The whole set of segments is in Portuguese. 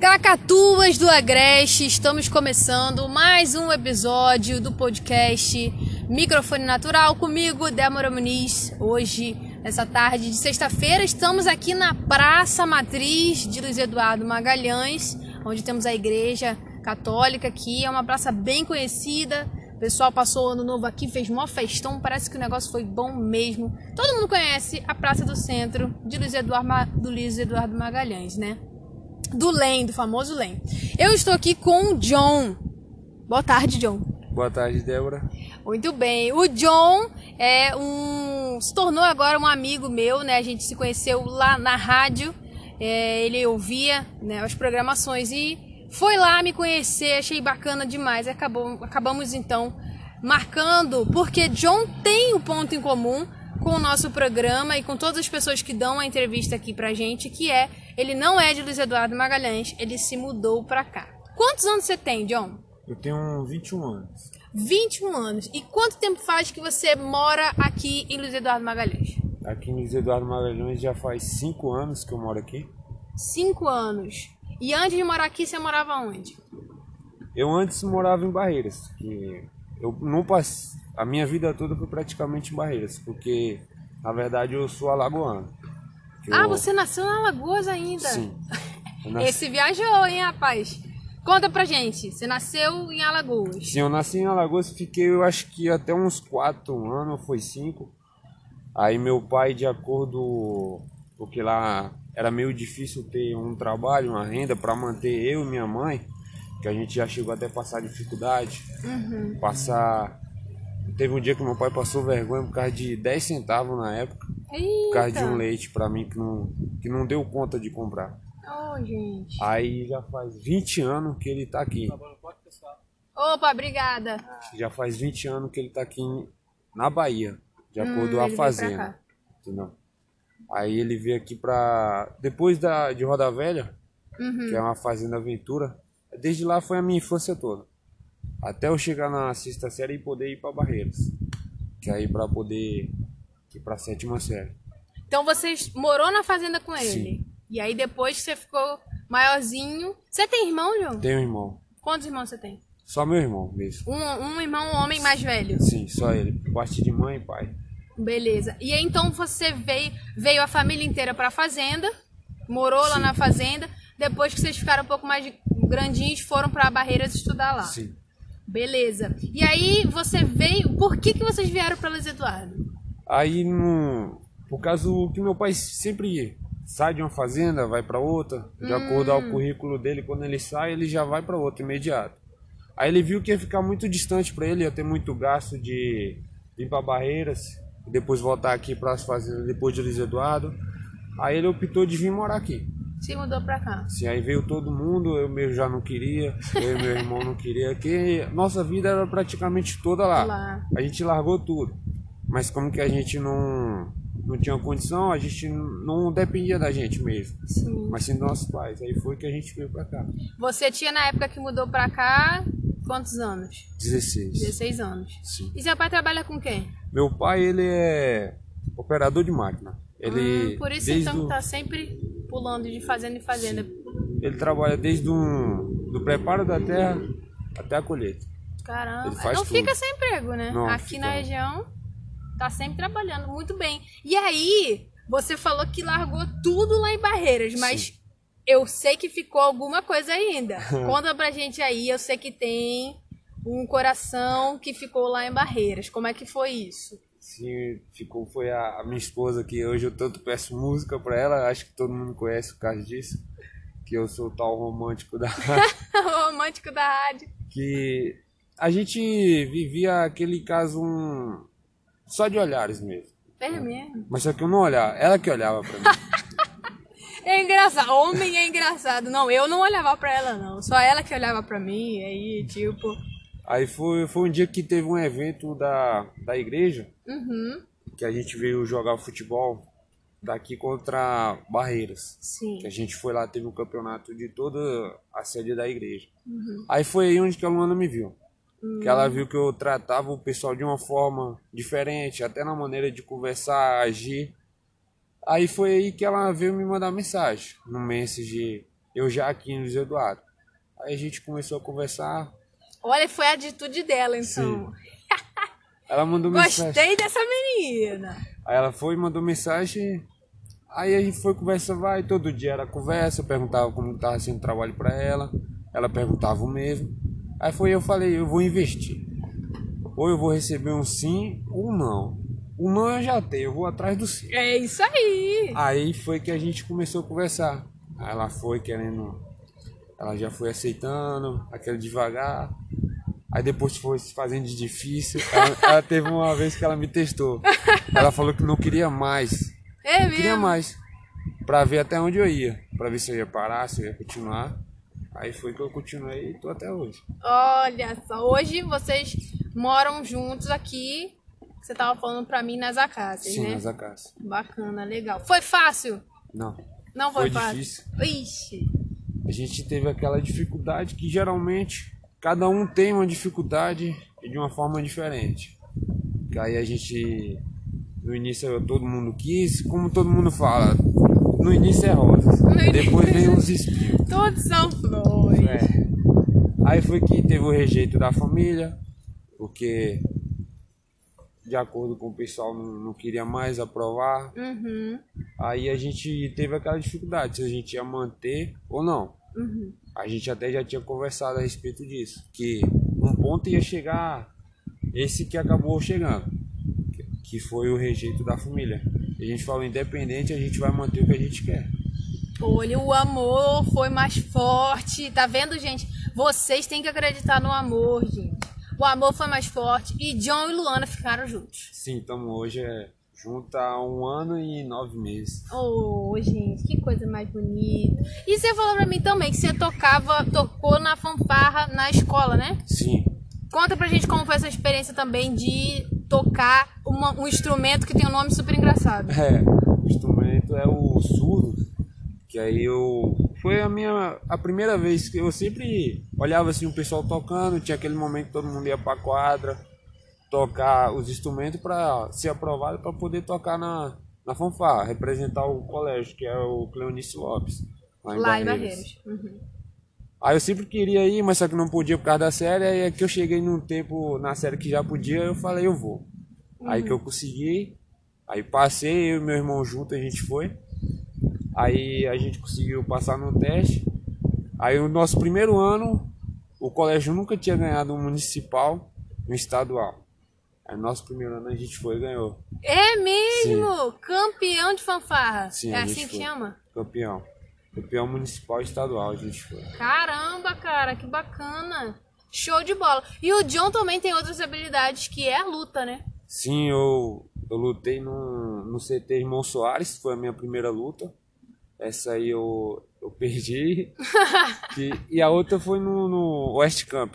Cacatuas do Agreste, estamos começando mais um episódio do podcast Microfone Natural comigo, Débora Muniz. Hoje, nessa tarde de sexta-feira, estamos aqui na Praça Matriz de Luiz Eduardo Magalhães, onde temos a igreja católica aqui. É uma praça bem conhecida. O pessoal passou o ano novo aqui, fez mó festão, parece que o negócio foi bom mesmo. Todo mundo conhece a Praça do Centro de Luiz Eduardo, do Luiz Eduardo Magalhães, né? Do LEM, do famoso LEM. Eu estou aqui com o John. Boa tarde, John. Boa tarde, Débora. Muito bem. O John é um se tornou agora um amigo meu, né? A gente se conheceu lá na rádio. É, ele ouvia né, as programações e foi lá me conhecer. Achei bacana demais. Acabou, acabamos então marcando porque John tem um ponto em comum com o nosso programa e com todas as pessoas que dão a entrevista aqui pra gente, que é ele não é de Luiz Eduardo Magalhães, ele se mudou pra cá. Quantos anos você tem, John? Eu tenho 21 anos. 21 anos. E quanto tempo faz que você mora aqui em Luiz Eduardo Magalhães? Aqui em Luiz Eduardo Magalhães já faz 5 anos que eu moro aqui. 5 anos. E antes de morar aqui, você morava onde? Eu antes morava em Barreiras, que eu não passei, a minha vida toda foi praticamente em Barreiras, porque na verdade eu sou alagoano. Ah, eu... você nasceu na Alagoas ainda? Sim. Nasci... Esse viajou, hein, rapaz? Conta pra gente, você nasceu em Alagoas? Sim, eu nasci em Alagoas, fiquei, eu acho que até uns 4 anos, foi 5. Aí meu pai, de acordo, porque lá era meio difícil ter um trabalho, uma renda para manter eu e minha mãe, que a gente já chegou até a passar dificuldade, uhum. passar Teve um dia que meu pai passou vergonha por causa de 10 centavos na época. Eita. Por causa de um leite para mim que não, que não deu conta de comprar. Oh, gente. Aí já faz 20 anos que ele tá aqui. Opa, obrigada. Já faz 20 anos que ele tá aqui na Bahia, de acordo hum, com a fazenda. Entendeu? Aí ele veio aqui pra. Depois da, de Roda Velha, uhum. que é uma fazenda aventura. Desde lá foi a minha infância toda. Até eu chegar na sexta série e poder ir para Barreiras. Que aí para poder ir para sétima série. Então você morou na fazenda com ele? Sim. E aí depois você ficou maiorzinho. Você tem irmão, João? Tenho um irmão. Quantos irmãos você tem? Só meu irmão mesmo. Um, um irmão, um homem mais velho? Sim, só ele. Parte de mãe e pai. Beleza. E aí então você veio, veio a família inteira para a fazenda, morou Sim. lá na fazenda. Depois que vocês ficaram um pouco mais grandinhos, foram para Barreiras estudar lá. Sim. Beleza. E aí você veio. Por que, que vocês vieram para Luiz Eduardo? Aí, no, por causa que meu pai sempre sai de uma fazenda, vai para outra, de hum. acordo ao currículo dele, quando ele sai, ele já vai para outra imediato. Aí ele viu que ia ficar muito distante para ele, ia ter muito gasto de ir para Barreiras e depois voltar aqui para as fazendas depois de Luiz Eduardo. Aí ele optou de vir morar aqui. Se mudou pra cá. Sim, aí veio todo mundo, eu mesmo já não queria, eu e meu irmão não queria, que nossa vida era praticamente toda lá. lá. A gente largou tudo. Mas como que a gente não, não tinha condição, a gente não dependia da gente mesmo. Sim. Mas sim dos nossos pais. Aí foi que a gente veio pra cá. Você tinha na época que mudou pra cá quantos anos? 16. 16 anos. Sim. E seu pai trabalha com quem? Meu pai, ele é operador de máquina. Ele, hum, por isso então o... tá sempre pulando de fazenda em fazenda. Sim. Ele trabalha desde um, do preparo da terra até a colheita. Caramba, não tudo. fica sem emprego, né? Não, Aqui na região tá sempre trabalhando muito bem. E aí, você falou que largou tudo lá em Barreiras, mas Sim. eu sei que ficou alguma coisa ainda. Conta pra gente aí, eu sei que tem um coração que ficou lá em Barreiras. Como é que foi isso? Sim, ficou, foi a, a, minha esposa que hoje eu tanto peço música pra ela, acho que todo mundo conhece o caso disso, que eu sou o tal romântico da rádio. romântico da rádio. Que a gente vivia aquele caso um, só de olhares mesmo. É mesmo? Mas só que eu não olhava, ela que olhava pra mim. É engraçado, homem é engraçado. Não, eu não olhava pra ela, não. Só ela que olhava pra mim, aí, tipo. Aí foi, foi um dia que teve um evento da, da igreja, uhum. que a gente veio jogar futebol daqui contra Barreiras. Sim. Que a gente foi lá, teve um campeonato de toda a sede da igreja. Uhum. Aí foi aí onde que a Luana me viu. Uhum. Que ela viu que eu tratava o pessoal de uma forma diferente, até na maneira de conversar, agir. Aí foi aí que ela veio me mandar mensagem no message eu já aqui em Luiz Eduardo. Aí a gente começou a conversar. Olha, foi a atitude dela, então. Ela mandou Gostei mensagem. dessa menina. Aí ela foi, mandou mensagem. Aí a gente foi conversa, vai, todo dia era conversa, eu perguntava como estava sendo o trabalho para ela, ela perguntava o mesmo. Aí foi eu falei, eu vou investir. Ou eu vou receber um sim ou um não. O não eu já tenho, eu vou atrás do sim. É isso aí. Aí foi que a gente começou a conversar. Aí ela foi querendo, ela já foi aceitando, aquele devagar. Aí depois foi se fazendo de difícil. Ela, ela teve uma vez que ela me testou. Ela falou que não queria mais. É Não queria mesmo. mais. Pra ver até onde eu ia. Pra ver se eu ia parar, se eu ia continuar. Aí foi que eu continuei e tô até hoje. Olha só, hoje vocês moram juntos aqui. Você tava falando pra mim nas acácias, Sim, né? nas acácias. Bacana, legal. Foi fácil? Não. Não foi, Foi fácil? difícil. Ixi. A gente teve aquela dificuldade que geralmente cada um tem uma dificuldade e de uma forma diferente. Que aí a gente no início todo mundo quis, como todo mundo fala, no início é rosa. início- Depois vem os espinhos. Todos são flores. É. Aí foi que teve o rejeito da família, porque de acordo com o pessoal não, não queria mais aprovar. Uhum, Aí a gente teve aquela dificuldade se a gente ia manter ou não. Uhum. A gente até já tinha conversado a respeito disso, que um ponto ia chegar esse que acabou chegando, que- foi o rejeito da família. A gente falou, independente, a gente vai manter o que a gente quer. Olha, o amor foi mais forte. Tá vendo, gente? Vocês têm que acreditar no amor, gente. O amor foi mais forte e John e Luana ficaram juntos. Sim, estamos hoje é, junto há um ano e nove meses. Oh, gente, que coisa mais bonita. E você falou pra mim também que você tocava, tocou na fanfarra na escola, né? Sim, Conta pra gente como foi essa experiência também de tocar uma- um instrumento que tem um nome super engraçado. É, o instrumento é o surdo, que aí eu foi a minha a primeira vez que eu sempre olhava assim o pessoal tocando, tinha aquele momento que todo mundo ia pra quadra tocar os instrumentos para ser aprovado para poder tocar na na fanfarra, representar o colégio, que é o Cleonice Lopes, lá em Lá em Barreiras. Barreiras. Uhum. Aí eu sempre queria ir, mas só que não podia por causa da série. Aí é que eu cheguei num tempo na série que já podia, eu falei, eu vou. Aí que eu consegui, aí passei, eu e meu irmão junto, a gente foi. Aí a gente conseguiu passar no teste. Aí o nosso primeiro ano, o colégio nunca tinha ganhado um municipal, um estadual. Aí nosso primeiro ano a gente foi e ganhou. É mesmo? Campeão de fanfarra. Sim, é assim que foi. chama? Campeão. Campeão municipal e estadual a gente foi. Caramba, cara, que bacana. Show de bola. E o John também tem outras habilidades, que é a luta, né? Sim, eu, eu lutei no, no CT Irmão Soares, foi a minha primeira luta. Essa aí eu, eu perdi. Que- e a outra foi no, no West Camp,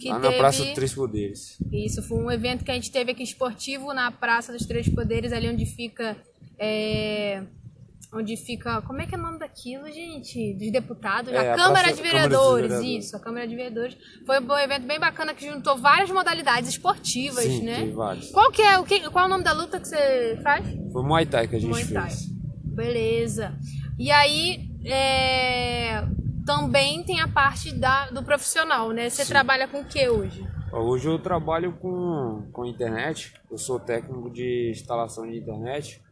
Que teve... na Praça dos Três Poderes. Isso, foi um evento que a gente teve aqui esportivo na Praça dos Três Poderes, ali onde fica. é, Onde fica. Como é que é o nome daquilo, gente? Dos deputados? É, a a Câmara Praça- de Câmara Vereadores, Vereadores. isso, a Câmara de Vereadores. Foi um evento bem bacana que juntou várias modalidades esportivas, Sim, né? vários. Qual que é o que, qual é o nome da luta que você faz? Foi Muay Thai que a gente Muay Thai. fez. Beleza. E aí, é, também tem a parte da, do profissional, né? Você Sim. trabalha com o que hoje? Hoje eu trabalho com, com internet, eu sou técnico de instalação de internet.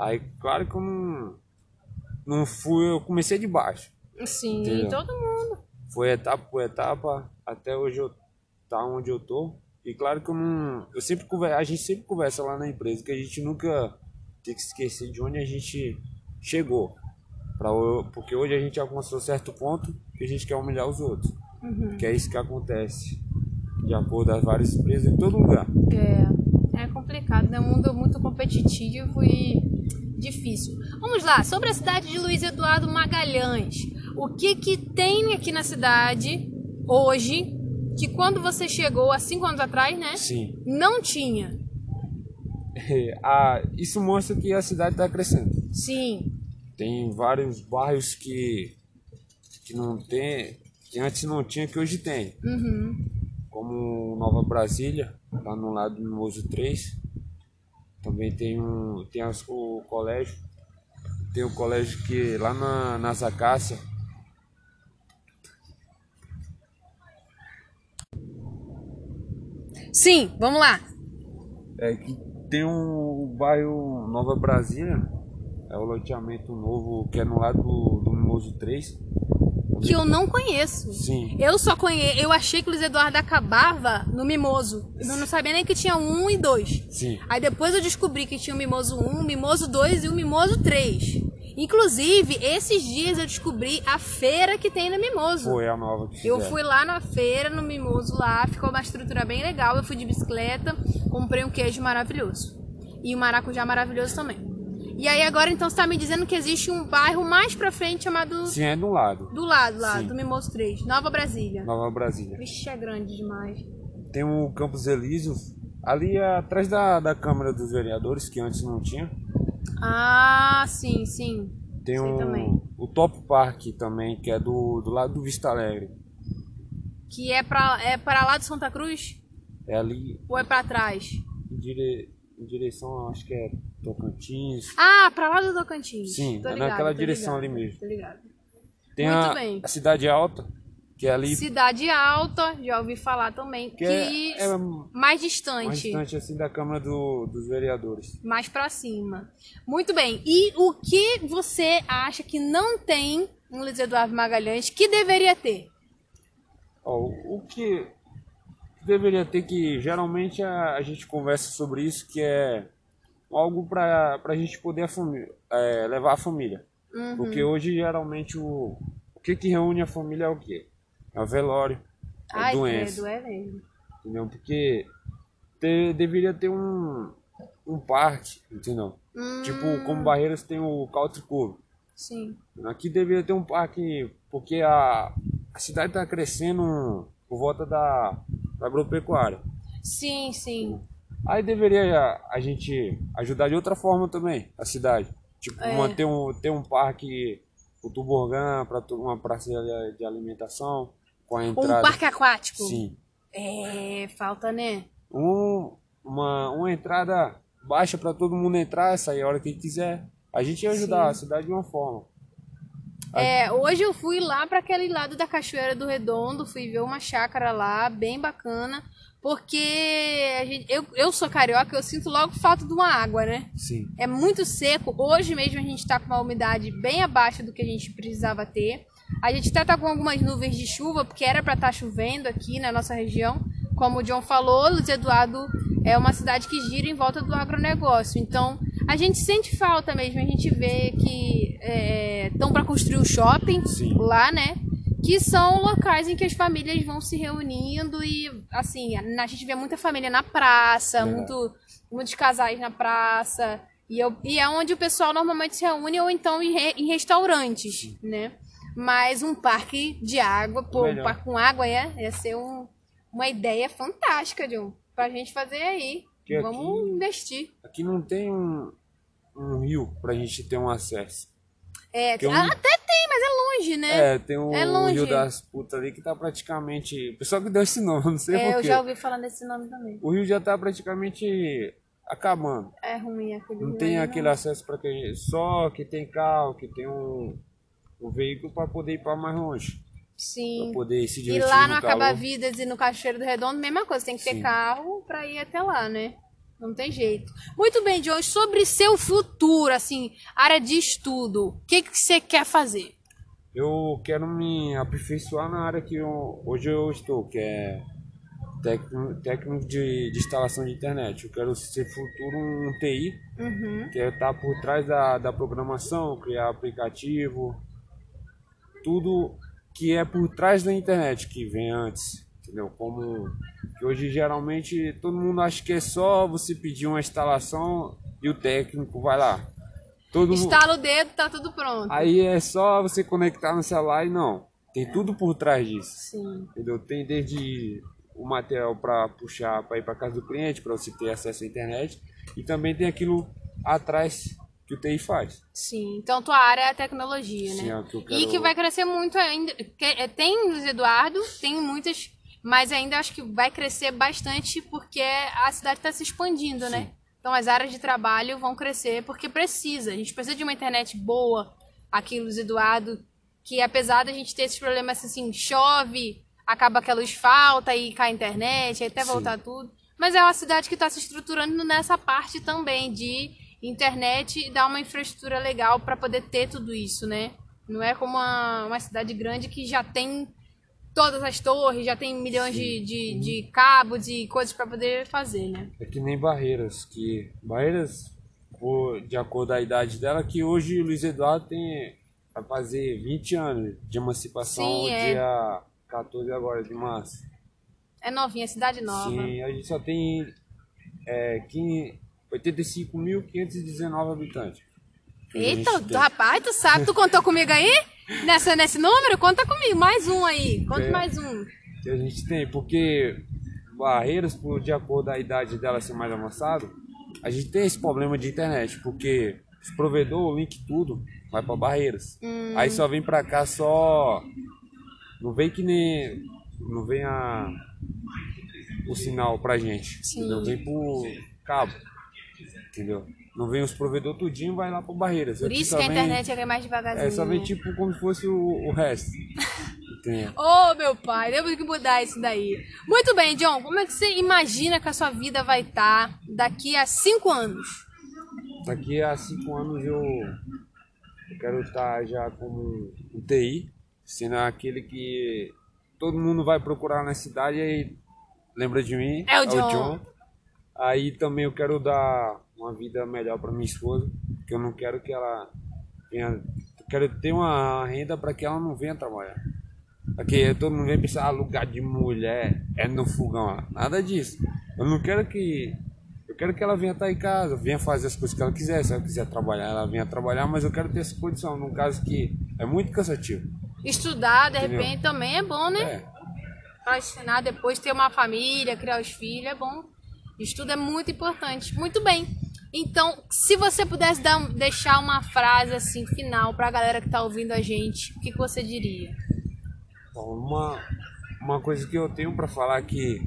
Aí, claro que eu não, não fui, eu comecei de baixo. Sim, Entendeu? todo mundo. foi etapa por etapa até hoje eu tá onde eu tô e claro que eu não eu sempre conversa, a gente sempre conversa lá na empresa que a gente nunca tem que esquecer de onde a gente chegou para porque hoje a gente alcançou certo ponto que a gente quer humilhar os outros Uhum. que é isso que acontece de acordo das várias empresas em todo lugar É, é complicado, né? Um mundo muito competitivo e difícil. Vamos lá, sobre a cidade de Luiz Eduardo Magalhães. O que que tem aqui na cidade hoje que quando você chegou há cinco anos atrás, né? sim Não tinha. ah, isso mostra que a cidade está crescendo Sim. Tem vários bairros que, que não tem, que antes não tinha, que hoje tem. Uhum. Como Nova Brasília, lá no lado do Mozo 3. Também tem, um, tem as, o colégio. Tem o colégio que lá na, na Zacácia. Sim, vamos lá. É que tem um bairro Nova Brasília é o loteamento novo que é no lado do, do Mimoso 3. Que eu não conheço. Sim. Eu só conheço. Eu achei que o Luiz Eduardo acabava no Mimoso. Eu não sabia nem que tinha um e dois. Sim. Aí depois eu descobri que tinha o Mimoso 1, o Mimoso 2 e o Mimoso 3. Inclusive, esses dias eu descobri a feira que tem no Mimoso. Foi a nova que Eu fizeram. fui lá na feira, no Mimoso lá, ficou uma estrutura bem legal. Eu fui de bicicleta, comprei um queijo maravilhoso. E um maracujá maravilhoso também. E aí agora então você tá me dizendo que existe um bairro mais pra frente chamado Sim, é do lado. do lado lá, Sim. do Mimoso 3, Nova Brasília. Nova Brasília. Vixe, é grande demais. Tem o Campos Elíseos, ali atrás da, da Câmara dos Vereadores, que antes não tinha. Ah, sim, sim. Tem Sei um, também. o Top Park também, que é do, do lado do Vista Alegre. Que é pra, é pra lá de Santa Cruz? É ali Ou é pra trás? em, dire, em direção, acho que é Tocantins. Ah, pra lá do Tocantins. Sim, Tô é ligado, naquela direção ligado, ali mesmo. Tô ligado. Tem Muito a, bem. a Cidade Alta, que é ali Cidade Alta, já ouvi falar também. Que, que é, é mais distante. mais distante assim da Câmara do, dos Vereadores. mais pra cima. Muito bem. E o que você acha que não tem um Luiz Eduardo Magalhães que deveria ter? Ó, o o que deveria ter que geralmente a, a gente conversa sobre isso que é algo para a gente poder a é, levar a família Uhum. porque hoje geralmente o, o que que reúne a família é o quê é o velório é Ai, doença credo, é mesmo. entendeu porque ter- deveria ter um um parque entendeu Hum, tipo como Barreiras tem o Country Club Sim. Aqui deveria ter um parque, porque a, a cidade está crescendo por volta da, da agropecuária. Sim, sim. Aí deveria a, gente ajudar de outra forma também, a cidade. Tipo, É. manter um, ter um parque, o Tuborgã, para uma praça de, alimentação, com a Um entrada. parque aquático. Sim. É, falta, né? Um, uma, uma entrada baixa para todo mundo entrar, sair a hora que quiser. A gente ia ajudar Sim. a cidade de uma forma. É, hoje eu fui lá para aquele lado da Cachoeira do Redondo, fui ver uma chácara lá, bem bacana, porque gente- eu, eu sou carioca, eu sinto logo falta de uma água, né? Sim. É muito seco. Hoje mesmo a gente está com uma umidade bem abaixo do que a gente precisava ter. A gente até tá com algumas nuvens de chuva, porque era para estar chovendo aqui na nossa região. Como o John falou, Luiz Eduardo é uma cidade que gira em volta do agronegócio. Então, a gente sente falta mesmo. A gente vê que estão para construir o shopping Sim. lá, né? Que são locais em que as famílias vão se reunindo e, assim, a gente vê muita família na praça, Verdade. muito, muitos casais na praça. E, eu- e é onde o pessoal normalmente se reúne ou então em, re- em restaurantes, né? Mas um parque de água, pô, um parque com água ia, ia ser um- uma ideia fantástica, John, pra gente fazer aí. Que Vamos aqui- investir. Aqui não tem um, um rio pra gente ter um acesso. É, ah, até mas é longe, né? É, tem o É longe. Rio das Putas ali que tá praticamente. O pessoal que deu esse nome, não sei É, eu porquê. já ouvi falar desse nome também. O rio já tá praticamente acabando. É ruim aquele Não tem aí, aquele acesso para quem. Só que tem carro, que tem um, um veículo para poder ir para mais longe. Sim. Pra poder se E divertir. lá no no. Acaba-Vidas e no Cachoeiro do Redondo, mesma coisa, tem que ter Sim. carro pra ir até lá, né? Não tem jeito. Muito bem, John, sobre seu futuro, assim, área de estudo, o que, que você quer fazer? Eu quero me aperfeiçoar na área que eu- hoje eu estou, que é técnico, técnico de, de instalação de internet. Eu quero ser futuro um TI, Uhum. que é estar por trás da, da programação, criar aplicativo, tudo que é por trás da internet que vem antes, entendeu? Como que hoje geralmente todo mundo acha que é só você pedir uma instalação e o técnico vai lá. Todo Estala o dedo, tá tudo pronto. Aí é só você conectar no celular e não. Tem tudo por trás disso. Sim. Entendeu? Tem desde o material para puxar para ir para casa do cliente, para você ter acesso à internet, e também tem aquilo atrás que o TI faz. Sim, então tua área é a tecnologia, Sim, né? é que eu E quero- que vai crescer muito ainda. é, Tem Luiz Eduardo, tem muitas, mas ainda acho que vai crescer bastante porque a cidade está se expandindo, né? Então as áreas de trabalho vão crescer porque precisa. A gente precisa de uma internet boa aqui em Luiz Eduardo, que apesar da gente ter esses problemas assim, chove, acaba que a luz falta e cai a internet, aí até Sim. voltar tudo. Mas é uma cidade que está se estruturando nessa parte também de internet e dar uma infraestrutura legal para poder ter tudo isso, né? Não é como uma, uma cidade grande que já tem todas as torres, já tem milhões de, de, de, cabos e coisas para poder fazer, né? É que nem Barreiras, que Barreiras, de acordo com a idade dela, que hoje o Luiz Eduardo tem vai fazer 20 anos de emancipação Sim, é. dia 14 agora de março. É novinha, cidade nova. Sim, a gente só tem é, 85.519 habitantes. Eita, rapaz, tu sabe, tu contou comigo aí? Nessa, nesse número? Conta comigo, mais um aí. Conta é, mais um. Que a gente tem, porque Barreiras, por, de acordo com a idade dela ser mais avançado, a gente tem esse problema de internet, porque os provedores, o link tudo, vai para Barreiras. Hum. Aí só vem para cá só. Não vem que nem. Não vem a. O sinal pra gente. Sim. Entendeu? Vem por cabo. Entendeu? Não vem os provedores tudinho, vai lá pro Barreiras. Por isso que a internet é mais devagarzinho. É, só vem tipo como se fosse o, o resto. Ô, oh, meu pai, temos que mudar isso daí. Muito bem, John, como é que você imagina que a sua vida vai estar tá daqui a cinco anos? Daqui a cinco anos eu, eu quero estar tá já como um TI, sendo aquele que todo mundo vai procurar na cidade e lembra de mim. É o John. É o John. Aí também eu quero dar uma vida melhor para minha esposa, que eu não quero que ela tenha, quero ter uma renda para que ela não venha trabalhar. Porque todo mundo vem pensar, ah, lugar de mulher é no fogão. Nada disso. Eu não quero que. Eu quero que ela venha estar em casa, venha fazer as coisas que ela quiser. Se ela quiser trabalhar, ela venha trabalhar, mas eu quero ter essa condição, num caso que é muito cansativo. Estudar, de Entendeu? repente, também é bom, né? É. Para ensinar depois, ter uma família, criar os filhos, é bom. Estudo é muito importante. Muito bem. Então, se você pudesse dar, deixar uma frase assim final para a galera que está ouvindo a gente, o que, que você diria? Uma, uma coisa que eu tenho para falar é que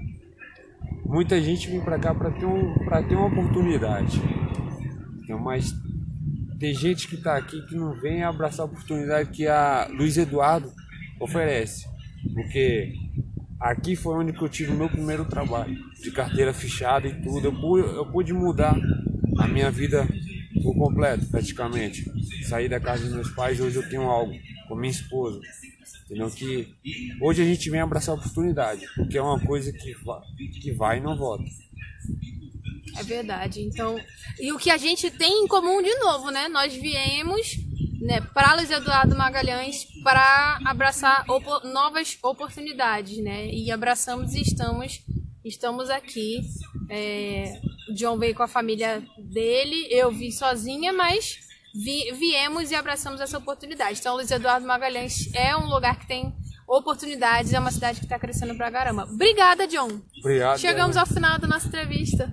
muita gente vem para cá para ter, um, ter uma oportunidade. Mas tem gente que está aqui que não vem abraçar a oportunidade que a Luiz Eduardo oferece. Porque aqui foi onde eu tive o meu primeiro trabalho, de carteira fechada e tudo. Eu pude, eu pude mudar a minha vida por completo, praticamente. Saí da casa dos meus pais, hoje eu tenho algo com minha esposa. Entendeu? Que hoje a gente vem abraçar a oportunidade, porque é uma coisa que vai, que vai e não volta. É verdade. Então, e o que a gente tem em comum de novo, né? Nós viemos né, para Luiz Eduardo Magalhães para abraçar novas oportunidades, né? E abraçamos e estamos, estamos aqui. É, o John veio com a família dele, eu vim sozinha, mas vi, viemos e abraçamos essa oportunidade. Então, Luiz Eduardo Magalhães é um lugar que tem oportunidades, é uma cidade que está crescendo pra caramba. Obrigada, John. Obrigado. Chegamos ao final da nossa entrevista.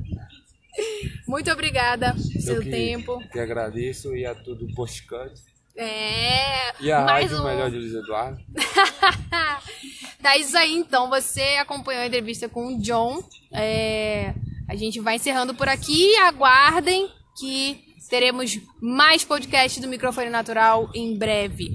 Muito obrigada pelo seu que, tempo. Que agradeço e a tudo postcard. É. E a mais rádio um... melhor de Luiz Eduardo. tá isso aí então. Você acompanhou a entrevista com o John. É... A gente vai encerrando por aqui. Aguardem que teremos mais podcasts do Microfone Natural em breve.